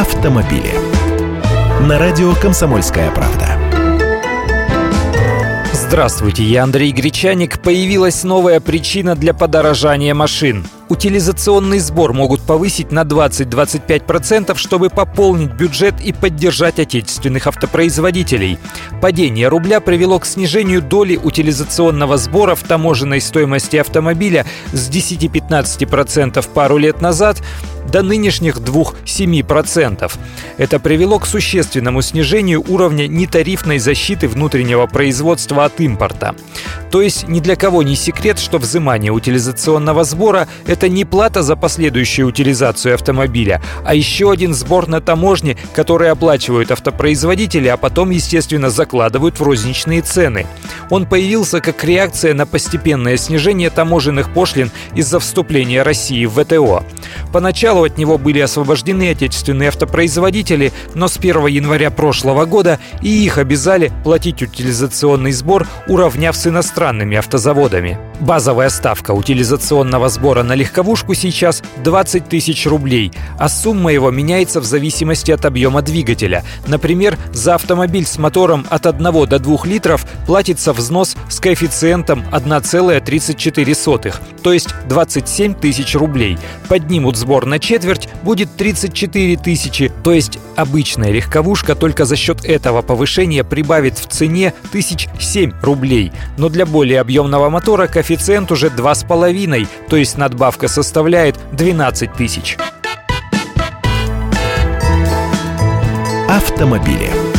автомобили. На радио «Комсомольская правда». Здравствуйте, я Андрей Гречаник. Появилась новая причина для подорожания машин. Утилизационный сбор могут повысить на 20-25%, чтобы пополнить бюджет и поддержать отечественных автопроизводителей. Падение рубля привело к снижению доли утилизационного сбора в таможенной стоимости автомобиля с 10-15% пару лет назад до нынешних 2-7%. Это привело к существенному снижению уровня нетарифной защиты внутреннего производства от импорта. То есть ни для кого не секрет, что взимание утилизационного сбора – это не плата за последующую утилизацию автомобиля, а еще один сбор на таможне, который оплачивают автопроизводители, а потом, естественно, закладывают в розничные цены. Он появился как реакция на постепенное снижение таможенных пошлин из-за вступления России в ВТО. Поначалу от него были освобождены отечественные автопроизводители, но с 1 января прошлого года и их обязали платить утилизационный сбор, уравняв с иностранными автозаводами. Базовая ставка утилизационного сбора на легковушку сейчас 20 тысяч рублей, а сумма его меняется в зависимости от объема двигателя. Например, за автомобиль с мотором от 1 до 2 литров платится взнос с коэффициентом 1,34, то есть 27 тысяч рублей. Поднимут сбор на четверть, будет 34 тысячи, то есть обычная легковушка только за счет этого повышения прибавит в цене тысяч 7 рублей. Но для более объемного мотора коэффициент уже 2,5, то есть надбавка составляет 12 тысяч. Автомобили.